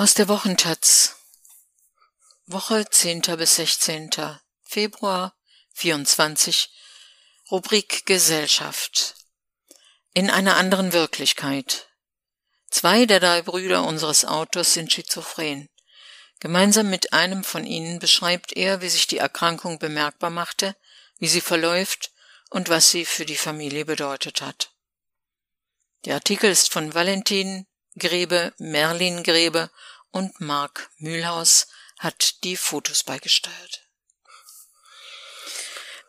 Aus der Wochentaz. Woche 10. bis 16. Februar 24. Rubrik Gesellschaft. In einer anderen Wirklichkeit. Zwei der drei Brüder unseres Autors sind schizophren. Gemeinsam mit einem von ihnen beschreibt er, wie sich die Erkrankung bemerkbar machte, wie sie verläuft und was sie für die Familie bedeutet hat. Der Artikel ist von Valentin Grebe, Merlin Grebe und Mark Mühlhaus hat die Fotos beigesteuert.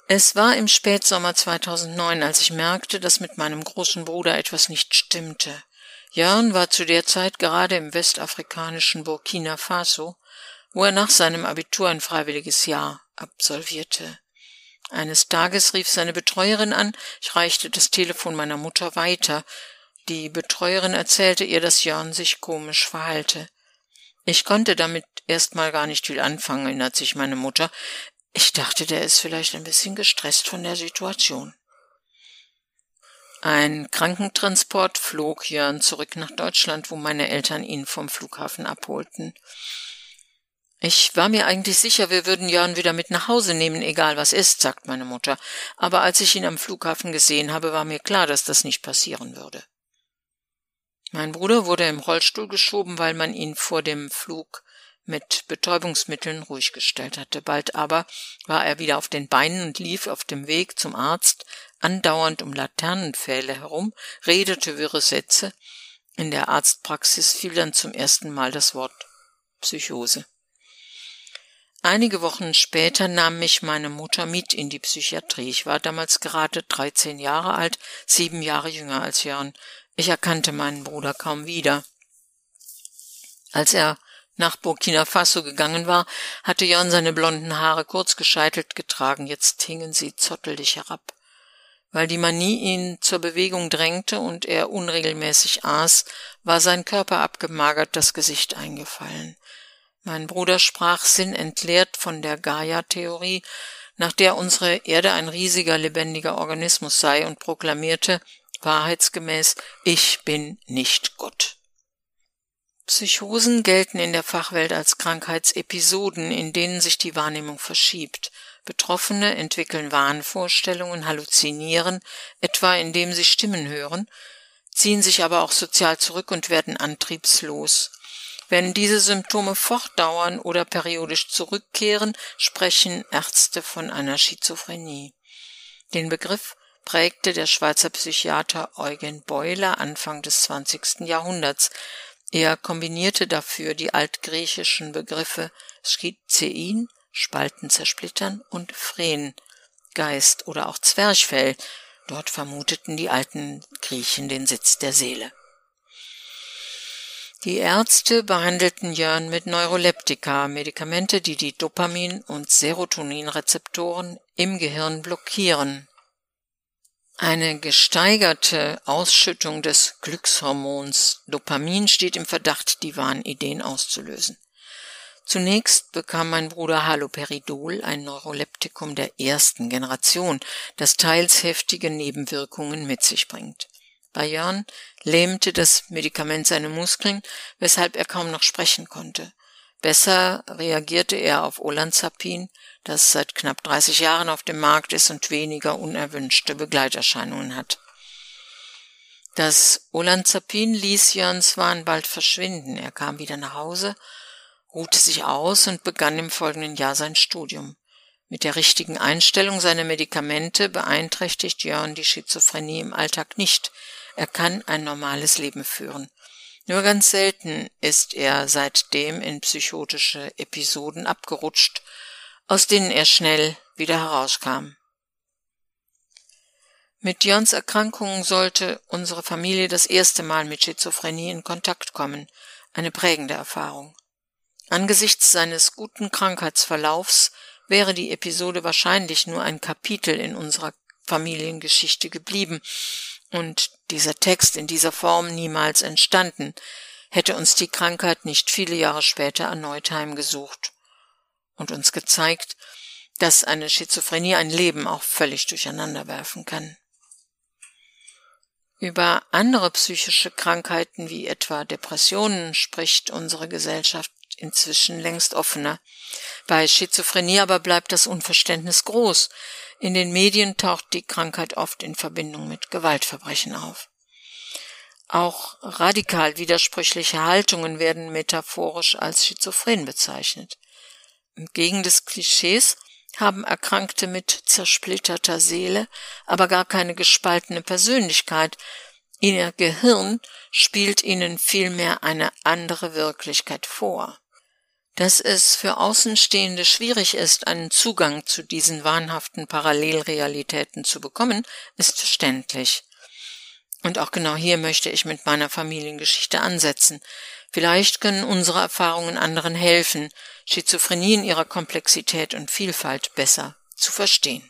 Es war im Spätsommer 2009, als ich merkte, dass mit meinem großen Bruder etwas nicht stimmte. Jörn war zu der Zeit gerade im westafrikanischen Burkina Faso, wo er nach seinem Abitur ein freiwilliges Jahr absolvierte. Eines Tages rief seine Betreuerin an, ich reichte das Telefon meiner Mutter weiter. Die Betreuerin erzählte ihr, dass Jörn sich komisch verhalte. Ich konnte damit erstmal gar nicht viel anfangen, erinnert sich meine Mutter. Ich dachte, der ist vielleicht ein bisschen gestresst von der Situation. Ein Krankentransport flog Jörn zurück nach Deutschland, wo meine Eltern ihn vom Flughafen abholten. Ich war mir eigentlich sicher, wir würden Jörn wieder mit nach Hause nehmen, egal was ist, sagt meine Mutter. Aber als ich ihn am Flughafen gesehen habe, war mir klar, dass das nicht passieren würde. Mein Bruder wurde im Rollstuhl geschoben, weil man ihn vor dem Flug mit Betäubungsmitteln ruhig gestellt hatte. Bald aber war er wieder auf den Beinen und lief auf dem Weg zum Arzt andauernd um Laternenpfähle herum, redete wirre Sätze. In der Arztpraxis fiel dann zum ersten Mal das Wort Psychose. Einige Wochen später nahm mich meine Mutter mit in die Psychiatrie. Ich war damals gerade 13 Jahre alt, sieben Jahre jünger als Jörn. Ich erkannte meinen Bruder kaum wieder. Als er nach Burkina Faso gegangen war, hatte Jörn seine blonden Haare kurz gescheitelt getragen, jetzt hingen sie zottelig herab. Weil die Manie ihn zur Bewegung drängte und er unregelmäßig aß, war sein Körper abgemagert, das Gesicht eingefallen. Mein Bruder sprach sinnentleert von der Gaia-Theorie, nach der unsere Erde ein riesiger lebendiger Organismus sei und proklamierte, wahrheitsgemäß, ich bin nicht Gott. Psychosen gelten in der Fachwelt als Krankheitsepisoden, in denen sich die Wahrnehmung verschiebt. Betroffene entwickeln Wahnvorstellungen, halluzinieren, etwa indem sie Stimmen hören, ziehen sich aber auch sozial zurück und werden antriebslos. Wenn diese Symptome fortdauern oder periodisch zurückkehren, sprechen Ärzte von einer Schizophrenie. Den Begriff prägte der Schweizer Psychiater Eugen Beuler Anfang des 20. Jahrhunderts. Er kombinierte dafür die altgriechischen Begriffe Schizein, Spalten zersplittern und Phren, Geist oder auch Zwerchfell. Dort vermuteten die alten Griechen den Sitz der Seele. Die Ärzte behandelten Jörn mit Neuroleptika, Medikamente, die die Dopamin- und Serotoninrezeptoren im Gehirn blockieren. Eine gesteigerte Ausschüttung des Glückshormons Dopamin steht im Verdacht, die Wahnideen auszulösen. Zunächst bekam mein Bruder Haloperidol, ein Neuroleptikum der ersten Generation, das teils heftige Nebenwirkungen mit sich bringt. Bei Jörn lähmte das Medikament seine Muskeln, weshalb er kaum noch sprechen konnte. Besser reagierte er auf Olanzapin, das seit knapp 30 Jahren auf dem Markt ist und weniger unerwünschte Begleiterscheinungen hat. Das Olanzapin ließ Jörns Wahn bald verschwinden. Er kam wieder nach Hause, ruhte sich aus und begann im folgenden Jahr sein Studium. Mit der richtigen Einstellung seiner Medikamente beeinträchtigt Jörn die Schizophrenie im Alltag nicht. Er kann ein normales Leben führen. Nur ganz selten ist er seitdem in psychotische Episoden abgerutscht aus denen er schnell wieder herauskam. Mit Jörns Erkrankung sollte unsere Familie das erste Mal mit Schizophrenie in Kontakt kommen, eine prägende Erfahrung. Angesichts seines guten Krankheitsverlaufs wäre die Episode wahrscheinlich nur ein Kapitel in unserer Familiengeschichte geblieben und dieser Text in dieser Form niemals entstanden, hätte uns die Krankheit nicht viele Jahre später erneut heimgesucht und uns gezeigt, dass eine Schizophrenie ein Leben auch völlig durcheinander werfen kann. Über andere psychische Krankheiten wie etwa Depressionen spricht unsere Gesellschaft inzwischen längst offener. Bei Schizophrenie aber bleibt das Unverständnis groß. In den Medien taucht die Krankheit oft in Verbindung mit Gewaltverbrechen auf. Auch radikal widersprüchliche Haltungen werden metaphorisch als schizophren bezeichnet. Entgegen des Klischees haben Erkrankte mit zersplitterter Seele aber gar keine gespaltene Persönlichkeit, ihr Gehirn spielt ihnen vielmehr eine andere Wirklichkeit vor. Dass es für Außenstehende schwierig ist, einen Zugang zu diesen wahnhaften Parallelrealitäten zu bekommen, ist verständlich. Und auch genau hier möchte ich mit meiner Familiengeschichte ansetzen. Vielleicht können unsere Erfahrungen anderen helfen, Schizophrenie in ihrer Komplexität und Vielfalt besser zu verstehen.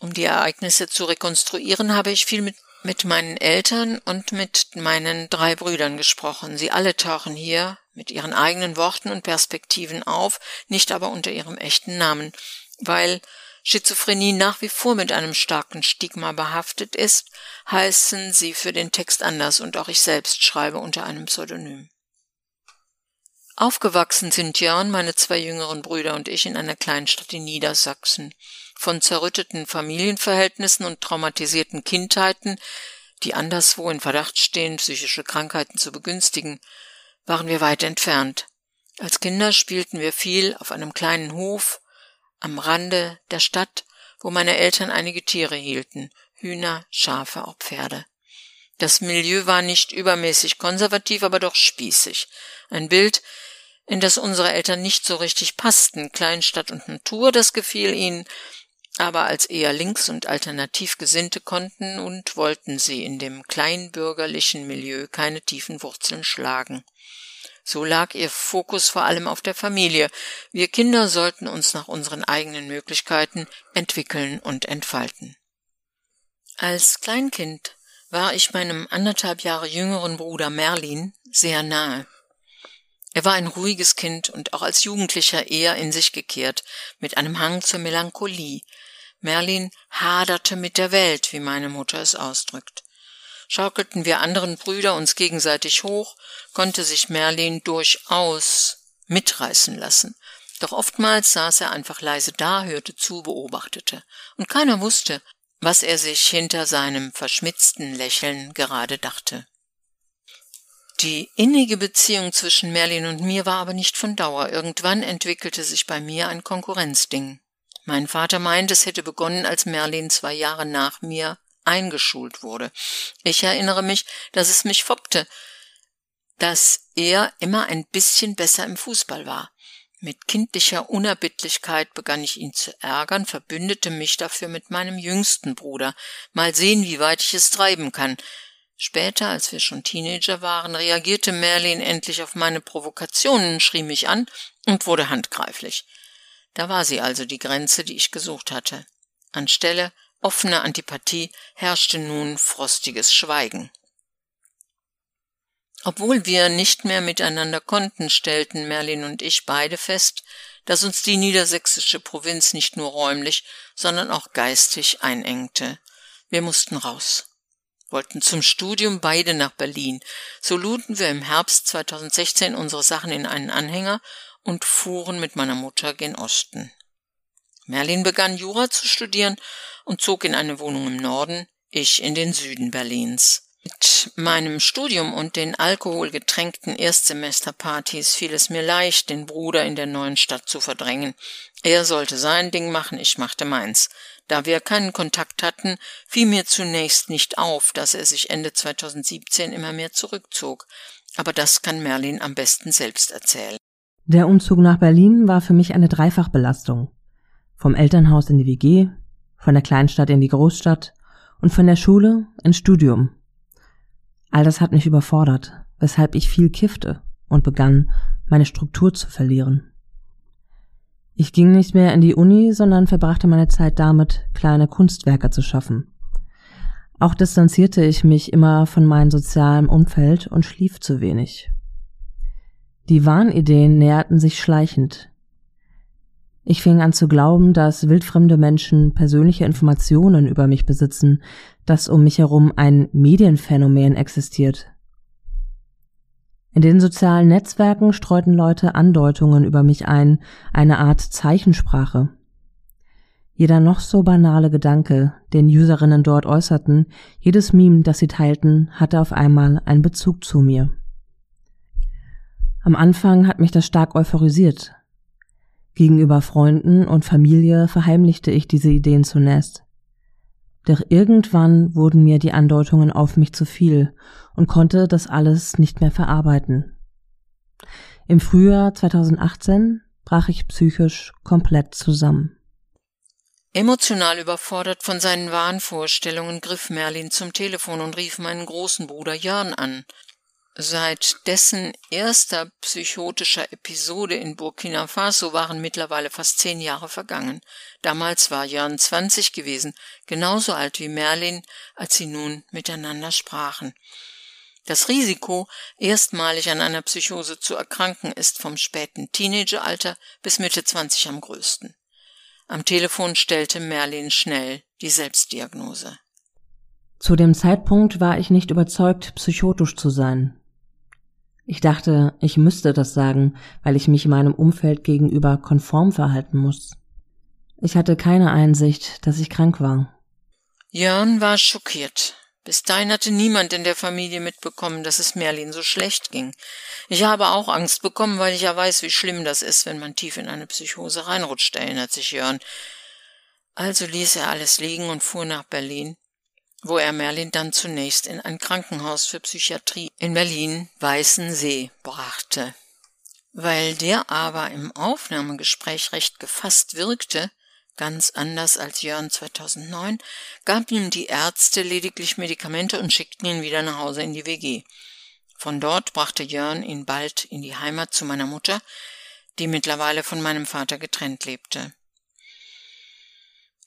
Um die Ereignisse zu rekonstruieren, habe ich viel mit, mit meinen Eltern und mit meinen drei Brüdern gesprochen. Sie alle tauchen hier mit ihren eigenen Worten und Perspektiven auf, nicht aber unter ihrem echten Namen, weil Schizophrenie nach wie vor mit einem starken Stigma behaftet ist, heißen sie für den Text anders und auch ich selbst schreibe unter einem Pseudonym. Aufgewachsen sind Jörn, meine zwei jüngeren Brüder und ich in einer Kleinstadt in Niedersachsen. Von zerrütteten Familienverhältnissen und traumatisierten Kindheiten, die anderswo in Verdacht stehen, psychische Krankheiten zu begünstigen, waren wir weit entfernt. Als Kinder spielten wir viel auf einem kleinen Hof, am Rande der Stadt, wo meine Eltern einige Tiere hielten, Hühner, Schafe, auch Pferde. Das Milieu war nicht übermäßig konservativ, aber doch spießig. Ein Bild, in das unsere Eltern nicht so richtig passten. Kleinstadt und Natur, das gefiel ihnen, aber als eher links und alternativ Gesinnte konnten und wollten sie in dem kleinbürgerlichen Milieu keine tiefen Wurzeln schlagen. So lag ihr Fokus vor allem auf der Familie. Wir Kinder sollten uns nach unseren eigenen Möglichkeiten entwickeln und entfalten. Als Kleinkind war ich meinem anderthalb Jahre jüngeren Bruder Merlin sehr nahe. Er war ein ruhiges Kind und auch als Jugendlicher eher in sich gekehrt, mit einem Hang zur Melancholie. Merlin haderte mit der Welt, wie meine Mutter es ausdrückt schaukelten wir anderen Brüder uns gegenseitig hoch, konnte sich Merlin durchaus mitreißen lassen. Doch oftmals saß er einfach leise da, hörte zu, beobachtete, und keiner wusste, was er sich hinter seinem verschmitzten Lächeln gerade dachte. Die innige Beziehung zwischen Merlin und mir war aber nicht von Dauer. Irgendwann entwickelte sich bei mir ein Konkurrenzding. Mein Vater meint, es hätte begonnen, als Merlin zwei Jahre nach mir eingeschult wurde. Ich erinnere mich, dass es mich foppte, dass er immer ein bisschen besser im Fußball war. Mit kindlicher Unerbittlichkeit begann ich ihn zu ärgern, verbündete mich dafür mit meinem jüngsten Bruder. Mal sehen, wie weit ich es treiben kann. Später, als wir schon Teenager waren, reagierte Merlin endlich auf meine Provokationen, schrie mich an und wurde handgreiflich. Da war sie also die Grenze, die ich gesucht hatte. Anstelle offener Antipathie herrschte nun frostiges Schweigen. Obwohl wir nicht mehr miteinander konnten, stellten Merlin und ich beide fest, dass uns die niedersächsische Provinz nicht nur räumlich, sondern auch geistig einengte. Wir mussten raus, wollten zum Studium beide nach Berlin. So luden wir im Herbst 2016 unsere Sachen in einen Anhänger und fuhren mit meiner Mutter gen Osten. Merlin begann Jura zu studieren und zog in eine Wohnung im Norden, ich in den Süden Berlins. Mit meinem Studium und den alkoholgetränkten Erstsemesterpartys fiel es mir leicht, den Bruder in der neuen Stadt zu verdrängen. Er sollte sein Ding machen, ich machte meins. Da wir keinen Kontakt hatten, fiel mir zunächst nicht auf, dass er sich Ende 2017 immer mehr zurückzog. Aber das kann Merlin am besten selbst erzählen. Der Umzug nach Berlin war für mich eine Dreifachbelastung. Vom Elternhaus in die WG, von der Kleinstadt in die Großstadt und von der Schule ins Studium. All das hat mich überfordert, weshalb ich viel kiffte und begann, meine Struktur zu verlieren. Ich ging nicht mehr in die Uni, sondern verbrachte meine Zeit damit, kleine Kunstwerke zu schaffen. Auch distanzierte ich mich immer von meinem sozialen Umfeld und schlief zu wenig. Die Wahnideen näherten sich schleichend, Ich fing an zu glauben, dass wildfremde Menschen persönliche Informationen über mich besitzen, dass um mich herum ein Medienphänomen existiert. In den sozialen Netzwerken streuten Leute Andeutungen über mich ein, eine Art Zeichensprache. Jeder noch so banale Gedanke, den Userinnen dort äußerten, jedes Meme, das sie teilten, hatte auf einmal einen Bezug zu mir. Am Anfang hat mich das stark euphorisiert, Gegenüber Freunden und Familie verheimlichte ich diese Ideen zunächst. Doch irgendwann wurden mir die Andeutungen auf mich zu viel und konnte das alles nicht mehr verarbeiten. Im Frühjahr 2018 brach ich psychisch komplett zusammen. Emotional überfordert von seinen Wahnvorstellungen griff Merlin zum Telefon und rief meinen großen Bruder Jörn an, Seit dessen erster psychotischer Episode in Burkina Faso waren mittlerweile fast zehn Jahre vergangen. Damals war Jörn zwanzig gewesen, genauso alt wie Merlin, als sie nun miteinander sprachen. Das Risiko, erstmalig an einer Psychose zu erkranken, ist vom späten Teenageralter bis Mitte zwanzig am größten. Am Telefon stellte Merlin schnell die Selbstdiagnose. Zu dem Zeitpunkt war ich nicht überzeugt, psychotisch zu sein. Ich dachte, ich müsste das sagen, weil ich mich meinem Umfeld gegenüber konform verhalten muss. Ich hatte keine Einsicht, dass ich krank war. Jörn war schockiert. Bis dahin hatte niemand in der Familie mitbekommen, dass es Merlin so schlecht ging. Ich habe auch Angst bekommen, weil ich ja weiß, wie schlimm das ist, wenn man tief in eine Psychose reinrutscht, erinnert sich Jörn. Also ließ er alles liegen und fuhr nach Berlin wo er Merlin dann zunächst in ein Krankenhaus für Psychiatrie in Berlin Weißensee brachte. Weil der aber im Aufnahmegespräch recht gefasst wirkte, ganz anders als Jörn 2009, gaben ihm die Ärzte lediglich Medikamente und schickten ihn wieder nach Hause in die WG. Von dort brachte Jörn ihn bald in die Heimat zu meiner Mutter, die mittlerweile von meinem Vater getrennt lebte.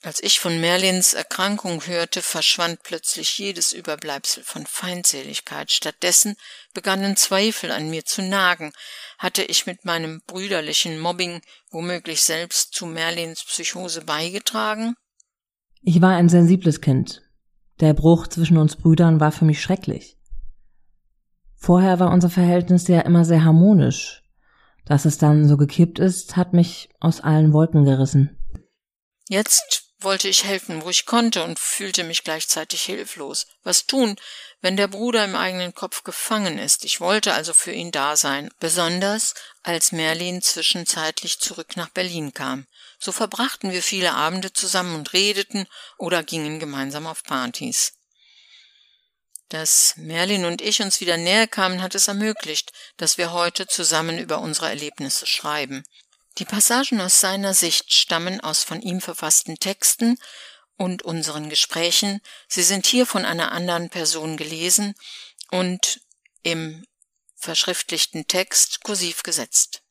Als ich von Merlins Erkrankung hörte, verschwand plötzlich jedes Überbleibsel von Feindseligkeit. Stattdessen begannen Zweifel an mir zu nagen. Hatte ich mit meinem brüderlichen Mobbing womöglich selbst zu Merlins Psychose beigetragen? Ich war ein sensibles Kind. Der Bruch zwischen uns Brüdern war für mich schrecklich. Vorher war unser Verhältnis ja immer sehr harmonisch. Dass es dann so gekippt ist, hat mich aus allen Wolken gerissen. Jetzt wollte ich helfen, wo ich konnte und fühlte mich gleichzeitig hilflos. Was tun, wenn der Bruder im eigenen Kopf gefangen ist? Ich wollte also für ihn da sein, besonders als Merlin zwischenzeitlich zurück nach Berlin kam. So verbrachten wir viele Abende zusammen und redeten oder gingen gemeinsam auf Partys. Dass Merlin und ich uns wieder näher kamen, hat es ermöglicht, dass wir heute zusammen über unsere Erlebnisse schreiben. Die Passagen aus seiner Sicht stammen aus von ihm verfassten Texten und unseren Gesprächen. Sie sind hier von einer anderen Person gelesen und im verschriftlichten Text kursiv gesetzt.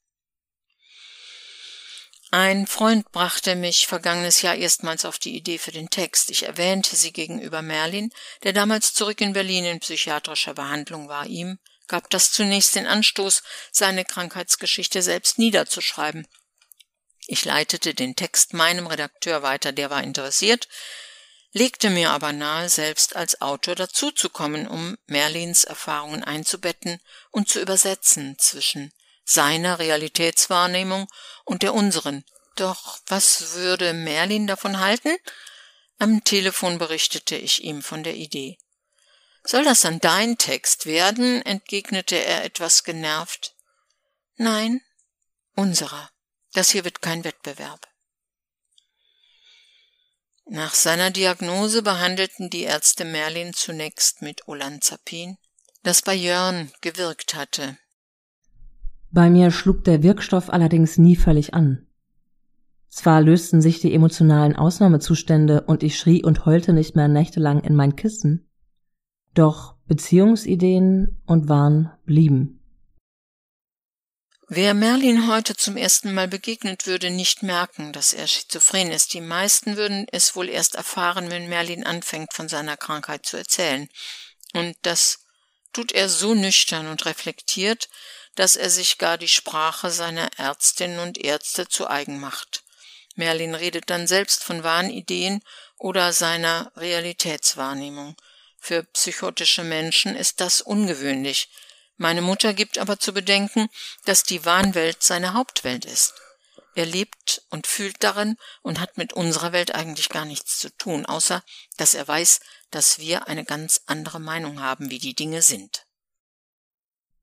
Ein Freund brachte mich vergangenes Jahr erstmals auf die Idee für den Text. Ich erwähnte sie gegenüber Merlin, der damals zurück in Berlin in psychiatrischer Behandlung war. Ihm gab das zunächst den Anstoß, seine Krankheitsgeschichte selbst niederzuschreiben. Ich leitete den Text meinem Redakteur weiter, der war interessiert, legte mir aber nahe, selbst als Autor dazuzukommen, um Merlins Erfahrungen einzubetten und zu übersetzen zwischen seiner Realitätswahrnehmung und der unseren. Doch was würde Merlin davon halten? Am Telefon berichtete ich ihm von der Idee. Soll das dann dein Text werden? entgegnete er etwas genervt. Nein, unserer. Das hier wird kein Wettbewerb. Nach seiner Diagnose behandelten die Ärzte Merlin zunächst mit Olanzapin, das bei Jörn gewirkt hatte. Bei mir schlug der Wirkstoff allerdings nie völlig an. Zwar lösten sich die emotionalen Ausnahmezustände und ich schrie und heulte nicht mehr nächtelang in mein Kissen, doch Beziehungsideen und Wahn blieben. Wer Merlin heute zum ersten Mal begegnet, würde nicht merken, dass er schizophren ist. Die meisten würden es wohl erst erfahren, wenn Merlin anfängt, von seiner Krankheit zu erzählen. Und das tut er so nüchtern und reflektiert, dass er sich gar die Sprache seiner Ärztinnen und Ärzte zu eigen macht. Merlin redet dann selbst von Wahnideen oder seiner Realitätswahrnehmung. Für psychotische Menschen ist das ungewöhnlich. Meine Mutter gibt aber zu bedenken, dass die Wahnwelt seine Hauptwelt ist. Er lebt und fühlt darin und hat mit unserer Welt eigentlich gar nichts zu tun, außer dass er weiß, dass wir eine ganz andere Meinung haben, wie die Dinge sind.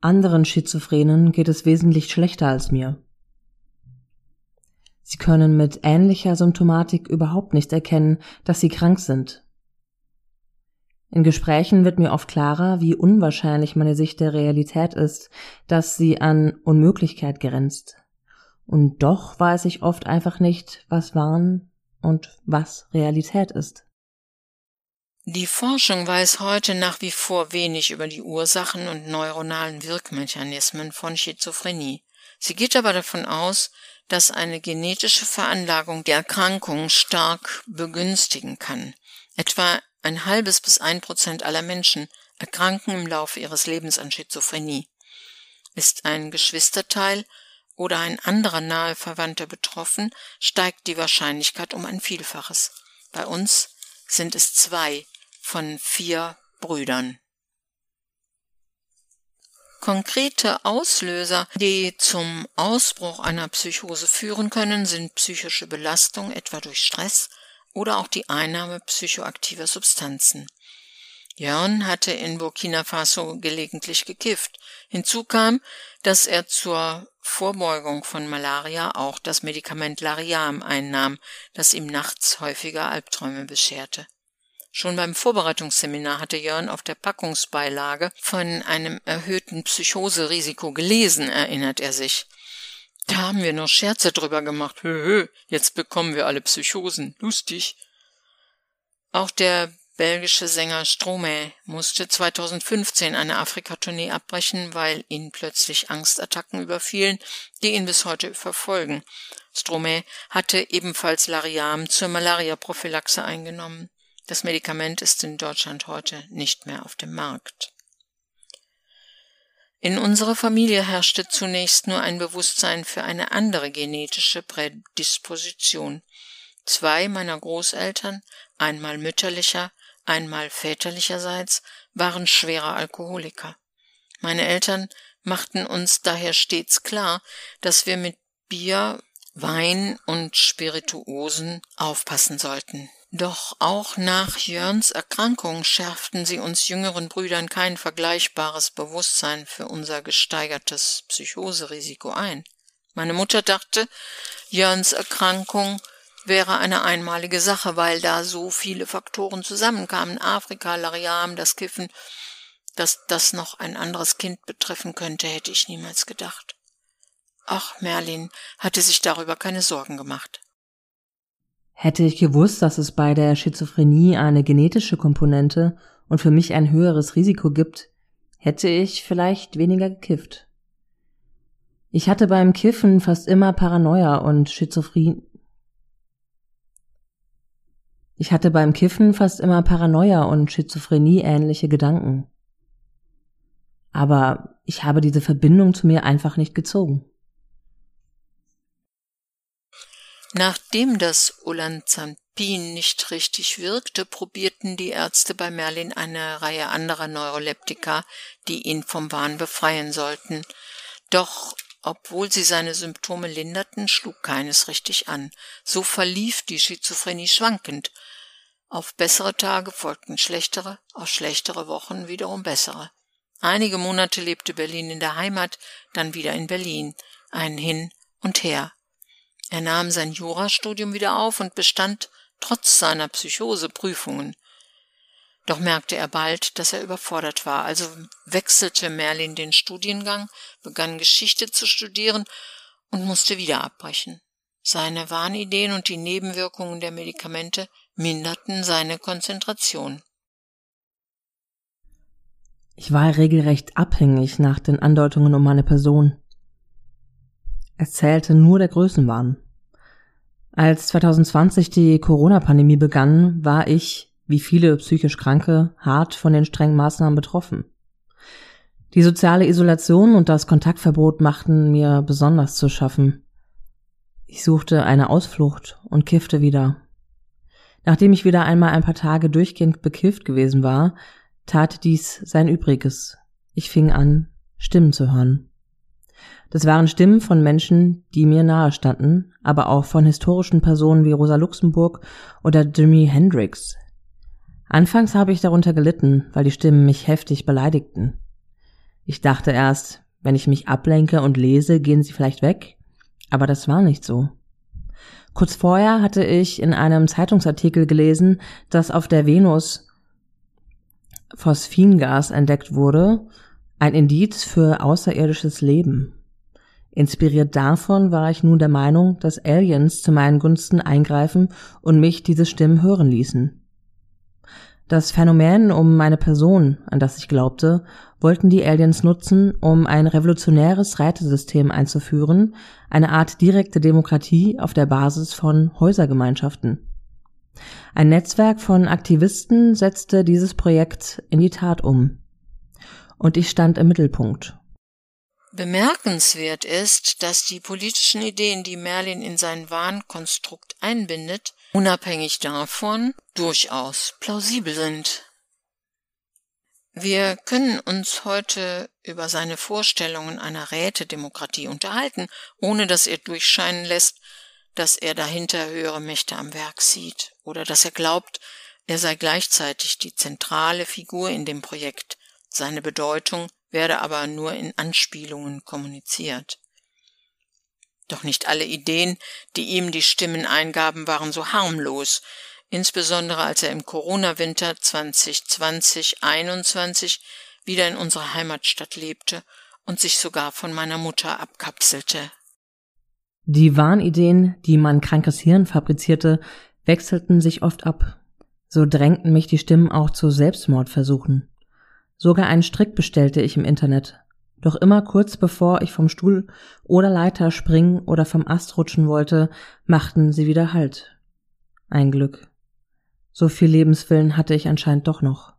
Anderen Schizophrenen geht es wesentlich schlechter als mir. Sie können mit ähnlicher Symptomatik überhaupt nicht erkennen, dass sie krank sind. In Gesprächen wird mir oft klarer, wie unwahrscheinlich meine Sicht der Realität ist, dass sie an Unmöglichkeit grenzt. Und doch weiß ich oft einfach nicht, was Wahn und was Realität ist. Die Forschung weiß heute nach wie vor wenig über die Ursachen und neuronalen Wirkmechanismen von Schizophrenie. Sie geht aber davon aus, dass eine genetische Veranlagung der Erkrankung stark begünstigen kann. Etwa ein halbes bis ein Prozent aller Menschen erkranken im Laufe ihres Lebens an Schizophrenie. Ist ein Geschwisterteil oder ein anderer nahe Verwandter betroffen, steigt die Wahrscheinlichkeit um ein Vielfaches. Bei uns sind es zwei von vier Brüdern. Konkrete Auslöser, die zum Ausbruch einer Psychose führen können, sind psychische Belastung, etwa durch Stress, oder auch die Einnahme psychoaktiver Substanzen. Jörn hatte in Burkina Faso gelegentlich gekifft. Hinzu kam, dass er zur Vorbeugung von Malaria auch das Medikament Lariam einnahm, das ihm nachts häufiger Albträume bescherte. Schon beim Vorbereitungsseminar hatte Jörn auf der Packungsbeilage von einem erhöhten Psychoserisiko gelesen, erinnert er sich. Da haben wir noch Scherze drüber gemacht. Hö, jetzt bekommen wir alle Psychosen. Lustig. Auch der belgische Sänger Stromae musste 2015 eine Afrika-Tournee abbrechen, weil ihn plötzlich Angstattacken überfielen, die ihn bis heute verfolgen. Stromae hatte ebenfalls Lariam zur Malaria-Prophylaxe eingenommen. Das Medikament ist in Deutschland heute nicht mehr auf dem Markt. In unserer Familie herrschte zunächst nur ein Bewusstsein für eine andere genetische Prädisposition. Zwei meiner Großeltern, einmal mütterlicher, einmal väterlicherseits, waren schwere Alkoholiker. Meine Eltern machten uns daher stets klar, dass wir mit Bier, Wein und Spirituosen aufpassen sollten. Doch auch nach Jörns Erkrankung schärften sie uns jüngeren Brüdern kein vergleichbares Bewusstsein für unser gesteigertes Psychoserisiko ein. Meine Mutter dachte, Jörns Erkrankung wäre eine einmalige Sache, weil da so viele Faktoren zusammenkamen. Afrika, Lariam, das Kiffen. Dass das noch ein anderes Kind betreffen könnte, hätte ich niemals gedacht. Ach, Merlin hatte sich darüber keine Sorgen gemacht. Hätte ich gewusst, dass es bei der Schizophrenie eine genetische Komponente und für mich ein höheres Risiko gibt, hätte ich vielleicht weniger gekifft. Ich hatte beim Kiffen fast immer Paranoia und Schizophrenie. Ich hatte beim Kiffen fast immer Paranoia und Schizophrenie ähnliche Gedanken. Aber ich habe diese Verbindung zu mir einfach nicht gezogen. Nachdem das Olanzapin nicht richtig wirkte, probierten die Ärzte bei Merlin eine Reihe anderer Neuroleptika, die ihn vom Wahn befreien sollten. Doch obwohl sie seine Symptome linderten, schlug keines richtig an. So verlief die Schizophrenie schwankend. Auf bessere Tage folgten schlechtere, auf schlechtere Wochen wiederum bessere. Einige Monate lebte Berlin in der Heimat, dann wieder in Berlin, ein Hin und Her. Er nahm sein Jurastudium wieder auf und bestand trotz seiner Psychose Prüfungen. Doch merkte er bald, dass er überfordert war, also wechselte Merlin den Studiengang, begann Geschichte zu studieren und musste wieder abbrechen. Seine Wahnideen und die Nebenwirkungen der Medikamente minderten seine Konzentration. Ich war regelrecht abhängig nach den Andeutungen um meine Person. Es zählte nur der Größenwahn. Als 2020 die Corona-Pandemie begann, war ich, wie viele psychisch Kranke, hart von den strengen Maßnahmen betroffen. Die soziale Isolation und das Kontaktverbot machten mir besonders zu schaffen. Ich suchte eine Ausflucht und kiffte wieder. Nachdem ich wieder einmal ein paar Tage durchgehend bekifft gewesen war, tat dies sein Übriges. Ich fing an, Stimmen zu hören. Das waren Stimmen von Menschen, die mir nahe standen, aber auch von historischen Personen wie Rosa Luxemburg oder Jimi Hendrix. Anfangs habe ich darunter gelitten, weil die Stimmen mich heftig beleidigten. Ich dachte erst, wenn ich mich ablenke und lese, gehen sie vielleicht weg, aber das war nicht so. Kurz vorher hatte ich in einem Zeitungsartikel gelesen, dass auf der Venus Phosphingas entdeckt wurde, ein Indiz für außerirdisches Leben. Inspiriert davon war ich nun der Meinung, dass Aliens zu meinen Gunsten eingreifen und mich diese Stimmen hören ließen. Das Phänomen um meine Person, an das ich glaubte, wollten die Aliens nutzen, um ein revolutionäres Rätesystem einzuführen, eine Art direkte Demokratie auf der Basis von Häusergemeinschaften. Ein Netzwerk von Aktivisten setzte dieses Projekt in die Tat um. Und ich stand im Mittelpunkt. Bemerkenswert ist, dass die politischen Ideen, die Merlin in sein Wahnkonstrukt einbindet, unabhängig davon durchaus plausibel sind. Wir können uns heute über seine Vorstellungen einer Rätedemokratie unterhalten, ohne dass er durchscheinen lässt, dass er dahinter höhere Mächte am Werk sieht oder dass er glaubt, er sei gleichzeitig die zentrale Figur in dem Projekt, seine Bedeutung werde aber nur in Anspielungen kommuniziert. Doch nicht alle Ideen, die ihm die Stimmen eingaben, waren so harmlos, insbesondere als er im Corona-Winter 2020-21 wieder in unserer Heimatstadt lebte und sich sogar von meiner Mutter abkapselte. Die Wahnideen, die mein krankes Hirn fabrizierte, wechselten sich oft ab. So drängten mich die Stimmen auch zu Selbstmordversuchen. Sogar einen Strick bestellte ich im Internet, doch immer kurz bevor ich vom Stuhl oder Leiter springen oder vom Ast rutschen wollte, machten sie wieder Halt. Ein Glück. So viel Lebenswillen hatte ich anscheinend doch noch.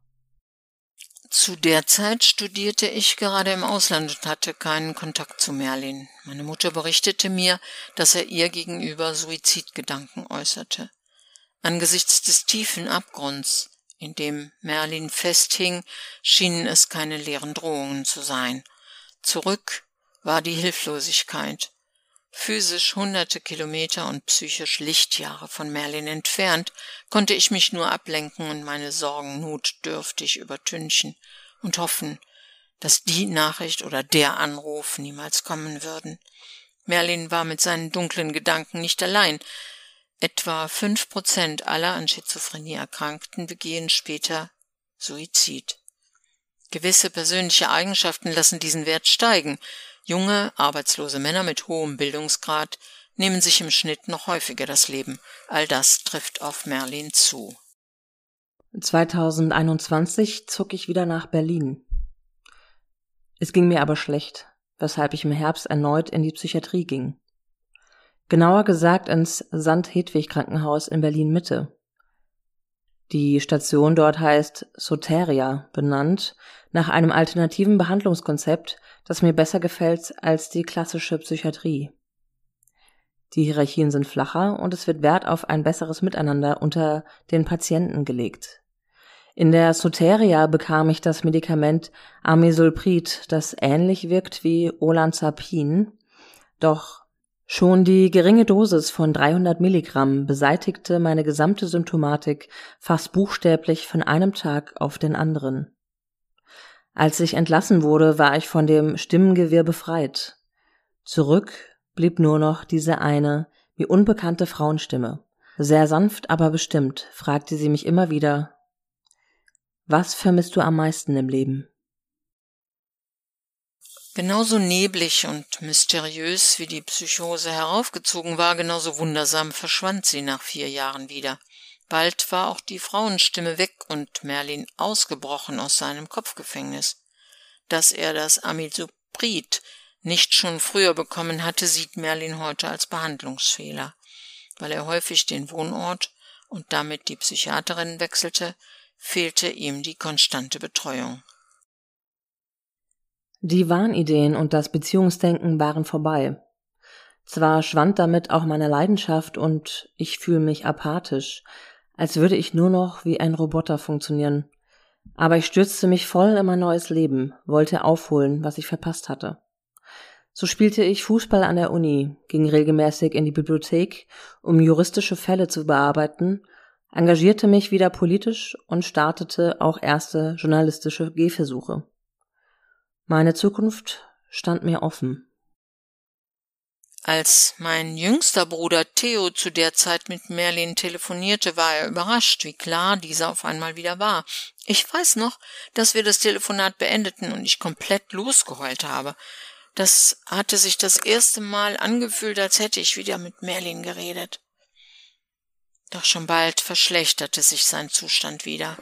Zu der Zeit studierte ich gerade im Ausland und hatte keinen Kontakt zu Merlin. Meine Mutter berichtete mir, dass er ihr gegenüber Suizidgedanken äußerte. Angesichts des tiefen Abgrunds, in dem Merlin festhing, schienen es keine leeren Drohungen zu sein. Zurück war die Hilflosigkeit. Physisch hunderte Kilometer und psychisch Lichtjahre von Merlin entfernt, konnte ich mich nur ablenken und meine Sorgen notdürftig übertünchen und hoffen, dass die Nachricht oder der Anruf niemals kommen würden. Merlin war mit seinen dunklen Gedanken nicht allein. Etwa fünf Prozent aller an Schizophrenie Erkrankten begehen später Suizid. Gewisse persönliche Eigenschaften lassen diesen Wert steigen. Junge, arbeitslose Männer mit hohem Bildungsgrad nehmen sich im Schnitt noch häufiger das Leben. All das trifft auf Merlin zu. 2021 zog ich wieder nach Berlin. Es ging mir aber schlecht, weshalb ich im Herbst erneut in die Psychiatrie ging. Genauer gesagt ins Sand-Hedwig-Krankenhaus in Berlin Mitte. Die Station dort heißt Soteria, benannt nach einem alternativen Behandlungskonzept, das mir besser gefällt als die klassische Psychiatrie. Die Hierarchien sind flacher und es wird Wert auf ein besseres Miteinander unter den Patienten gelegt. In der Soteria bekam ich das Medikament Amisulprid, das ähnlich wirkt wie Olanzapin, doch Schon die geringe Dosis von 300 Milligramm beseitigte meine gesamte Symptomatik fast buchstäblich von einem Tag auf den anderen. Als ich entlassen wurde, war ich von dem Stimmengewirr befreit. Zurück blieb nur noch diese eine, mir unbekannte Frauenstimme. Sehr sanft, aber bestimmt fragte sie mich immer wieder, was vermisst du am meisten im Leben? Genauso neblig und mysteriös wie die Psychose heraufgezogen war, genauso wundersam verschwand sie nach vier Jahren wieder. Bald war auch die Frauenstimme weg und Merlin ausgebrochen aus seinem Kopfgefängnis. Dass er das Amisoprid nicht schon früher bekommen hatte, sieht Merlin heute als Behandlungsfehler. Weil er häufig den Wohnort und damit die Psychiaterin wechselte, fehlte ihm die konstante Betreuung. Die Wahnideen und das Beziehungsdenken waren vorbei. Zwar schwand damit auch meine Leidenschaft und ich fühle mich apathisch, als würde ich nur noch wie ein Roboter funktionieren. Aber ich stürzte mich voll in mein neues Leben, wollte aufholen, was ich verpasst hatte. So spielte ich Fußball an der Uni, ging regelmäßig in die Bibliothek, um juristische Fälle zu bearbeiten, engagierte mich wieder politisch und startete auch erste journalistische Gehversuche. Meine Zukunft stand mir offen. Als mein jüngster Bruder Theo zu der Zeit mit Merlin telefonierte, war er überrascht, wie klar dieser auf einmal wieder war. Ich weiß noch, dass wir das Telefonat beendeten und ich komplett losgeheult habe. Das hatte sich das erste Mal angefühlt, als hätte ich wieder mit Merlin geredet. Doch schon bald verschlechterte sich sein Zustand wieder.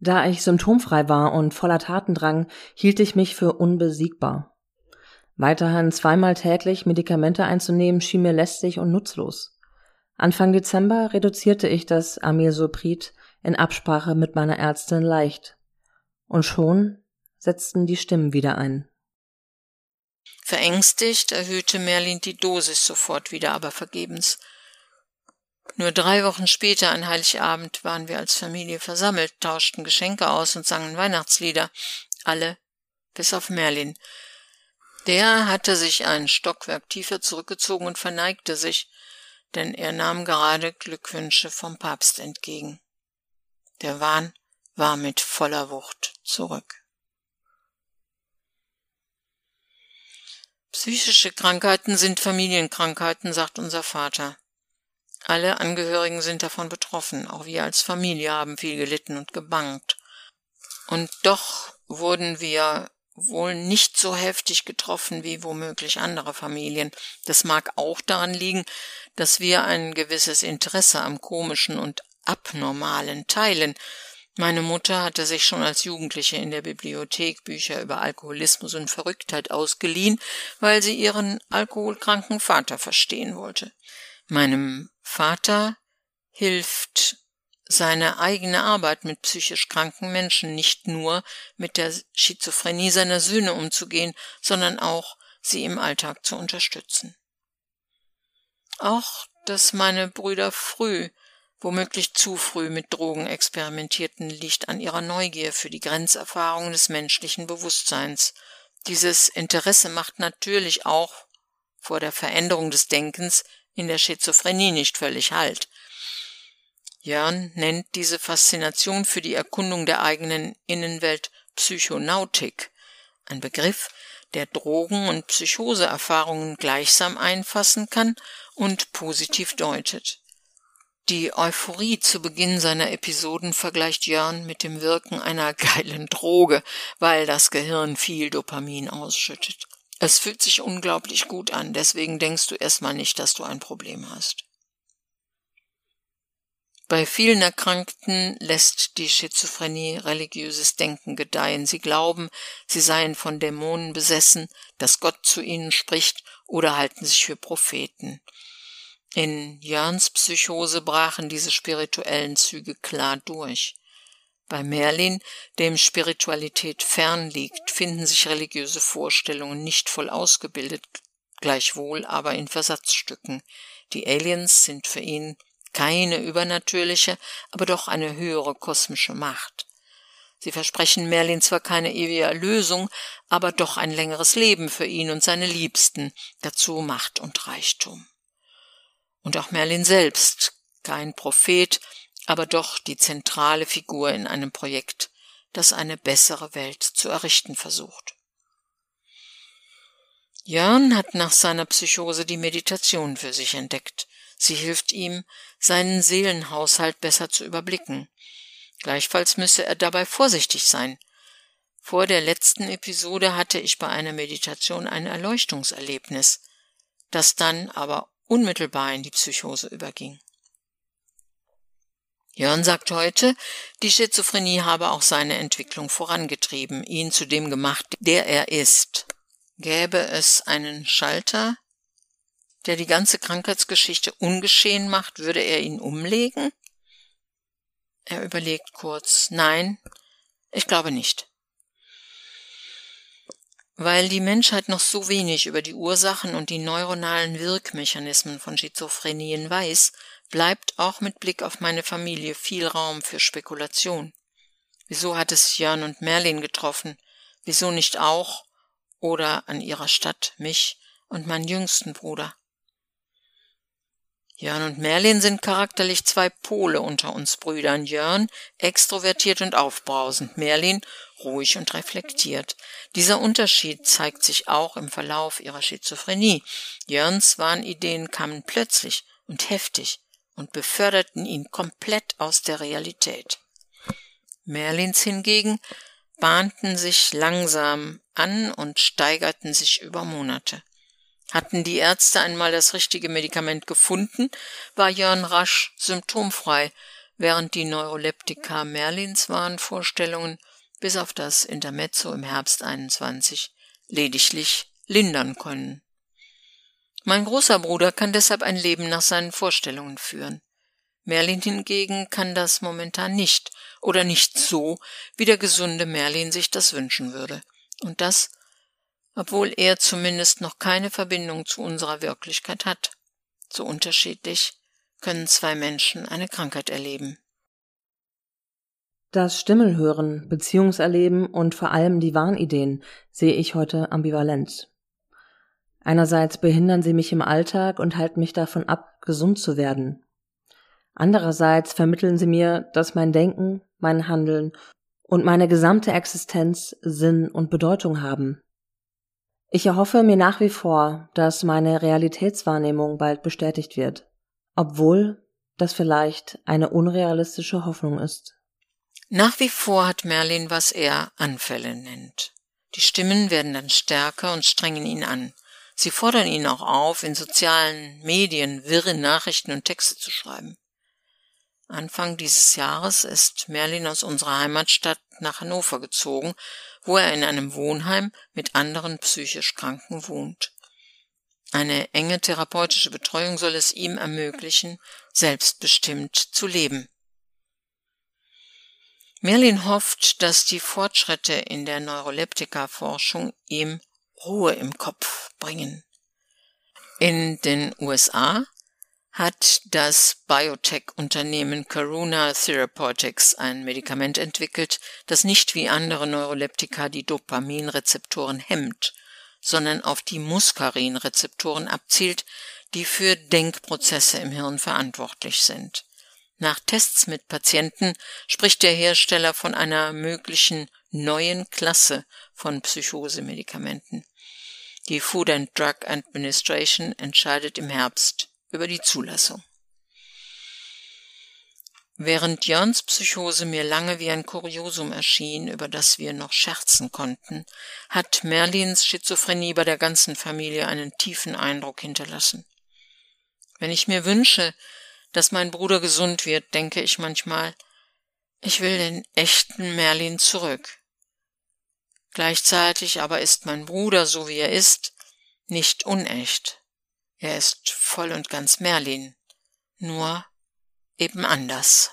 Da ich symptomfrei war und voller Tatendrang, hielt ich mich für unbesiegbar. Weiterhin zweimal täglich Medikamente einzunehmen schien mir lästig und nutzlos. Anfang Dezember reduzierte ich das Amilsoprid in Absprache mit meiner Ärztin leicht. Und schon setzten die Stimmen wieder ein. Verängstigt erhöhte Merlin die Dosis sofort wieder, aber vergebens. Nur drei Wochen später, an Heiligabend, waren wir als Familie versammelt, tauschten Geschenke aus und sangen Weihnachtslieder. Alle, bis auf Merlin. Der hatte sich ein Stockwerk tiefer zurückgezogen und verneigte sich, denn er nahm gerade Glückwünsche vom Papst entgegen. Der Wahn war mit voller Wucht zurück. Psychische Krankheiten sind Familienkrankheiten, sagt unser Vater. Alle Angehörigen sind davon betroffen, auch wir als Familie haben viel gelitten und gebangt. Und doch wurden wir wohl nicht so heftig getroffen wie womöglich andere Familien. Das mag auch daran liegen, dass wir ein gewisses Interesse am komischen und abnormalen teilen. Meine Mutter hatte sich schon als Jugendliche in der Bibliothek Bücher über Alkoholismus und Verrücktheit ausgeliehen, weil sie ihren alkoholkranken Vater verstehen wollte. Meinem Vater hilft seine eigene Arbeit mit psychisch kranken Menschen nicht nur mit der Schizophrenie seiner Söhne umzugehen, sondern auch sie im Alltag zu unterstützen. Auch, dass meine Brüder früh, womöglich zu früh mit Drogen experimentierten, liegt an ihrer Neugier für die Grenzerfahrungen des menschlichen Bewusstseins. Dieses Interesse macht natürlich auch vor der Veränderung des Denkens in der Schizophrenie nicht völlig Halt. Jörn nennt diese Faszination für die Erkundung der eigenen Innenwelt Psychonautik, ein Begriff, der Drogen- und Psychoseerfahrungen gleichsam einfassen kann und positiv deutet. Die Euphorie zu Beginn seiner Episoden vergleicht Jörn mit dem Wirken einer geilen Droge, weil das Gehirn viel Dopamin ausschüttet. Es fühlt sich unglaublich gut an, deswegen denkst du erstmal nicht, dass du ein Problem hast. Bei vielen Erkrankten lässt die Schizophrenie religiöses Denken gedeihen. Sie glauben, sie seien von Dämonen besessen, dass Gott zu ihnen spricht oder halten sich für Propheten. In Jörns Psychose brachen diese spirituellen Züge klar durch. Bei Merlin, dem Spiritualität fern liegt, finden sich religiöse Vorstellungen nicht voll ausgebildet, gleichwohl aber in Versatzstücken. Die Aliens sind für ihn keine übernatürliche, aber doch eine höhere kosmische Macht. Sie versprechen Merlin zwar keine ewige Erlösung, aber doch ein längeres Leben für ihn und seine Liebsten, dazu Macht und Reichtum. Und auch Merlin selbst, kein Prophet, aber doch die zentrale Figur in einem Projekt, das eine bessere Welt zu errichten versucht. Jörn hat nach seiner Psychose die Meditation für sich entdeckt. Sie hilft ihm, seinen Seelenhaushalt besser zu überblicken. Gleichfalls müsse er dabei vorsichtig sein. Vor der letzten Episode hatte ich bei einer Meditation ein Erleuchtungserlebnis, das dann aber unmittelbar in die Psychose überging. Jörn sagt heute, die Schizophrenie habe auch seine Entwicklung vorangetrieben, ihn zu dem gemacht, der er ist. Gäbe es einen Schalter, der die ganze Krankheitsgeschichte ungeschehen macht, würde er ihn umlegen? Er überlegt kurz. Nein, ich glaube nicht. Weil die Menschheit noch so wenig über die Ursachen und die neuronalen Wirkmechanismen von Schizophrenien weiß, bleibt auch mit Blick auf meine Familie viel Raum für Spekulation. Wieso hat es Jörn und Merlin getroffen? Wieso nicht auch oder an ihrer Stadt mich und meinen jüngsten Bruder? Jörn und Merlin sind charakterlich zwei Pole unter uns Brüdern. Jörn extrovertiert und aufbrausend, Merlin ruhig und reflektiert. Dieser Unterschied zeigt sich auch im Verlauf ihrer Schizophrenie. Jörns Wahnideen kamen plötzlich und heftig und beförderten ihn komplett aus der Realität. Merlins hingegen bahnten sich langsam an und steigerten sich über Monate. Hatten die Ärzte einmal das richtige Medikament gefunden, war Jörn rasch symptomfrei, während die Neuroleptika Merlins Wahnvorstellungen bis auf das Intermezzo im Herbst 21 lediglich lindern können. Mein großer Bruder kann deshalb ein Leben nach seinen Vorstellungen führen. Merlin hingegen kann das momentan nicht oder nicht so, wie der gesunde Merlin sich das wünschen würde. Und das obwohl er zumindest noch keine Verbindung zu unserer Wirklichkeit hat. So unterschiedlich können zwei Menschen eine Krankheit erleben. Das Stimmelhören, Beziehungserleben und vor allem die Wahnideen sehe ich heute ambivalent. Einerseits behindern sie mich im Alltag und halten mich davon ab, gesund zu werden. Andererseits vermitteln sie mir, dass mein Denken, mein Handeln und meine gesamte Existenz Sinn und Bedeutung haben. Ich erhoffe mir nach wie vor, dass meine Realitätswahrnehmung bald bestätigt wird, obwohl das vielleicht eine unrealistische Hoffnung ist. Nach wie vor hat Merlin, was er Anfälle nennt. Die Stimmen werden dann stärker und strengen ihn an. Sie fordern ihn auch auf, in sozialen Medien wirre Nachrichten und Texte zu schreiben. Anfang dieses Jahres ist Merlin aus unserer Heimatstadt nach Hannover gezogen, wo er in einem Wohnheim mit anderen psychisch Kranken wohnt. Eine enge therapeutische Betreuung soll es ihm ermöglichen, selbstbestimmt zu leben. Merlin hofft, dass die Fortschritte in der Neuroleptika-Forschung ihm Ruhe im Kopf bringen. In den USA hat das Biotech-Unternehmen Karuna Therapeutics ein Medikament entwickelt, das nicht wie andere Neuroleptika die Dopaminrezeptoren hemmt, sondern auf die Muskarinrezeptoren abzielt, die für Denkprozesse im Hirn verantwortlich sind. Nach Tests mit Patienten spricht der Hersteller von einer möglichen neuen Klasse von Psychosemedikamenten. Die Food and Drug Administration entscheidet im Herbst über die Zulassung. Während Jörns Psychose mir lange wie ein Kuriosum erschien, über das wir noch scherzen konnten, hat Merlins Schizophrenie bei der ganzen Familie einen tiefen Eindruck hinterlassen. Wenn ich mir wünsche, dass mein Bruder gesund wird, denke ich manchmal, ich will den echten Merlin zurück. Gleichzeitig aber ist mein Bruder, so wie er ist, nicht unecht. Er ist voll und ganz Merlin, nur eben anders.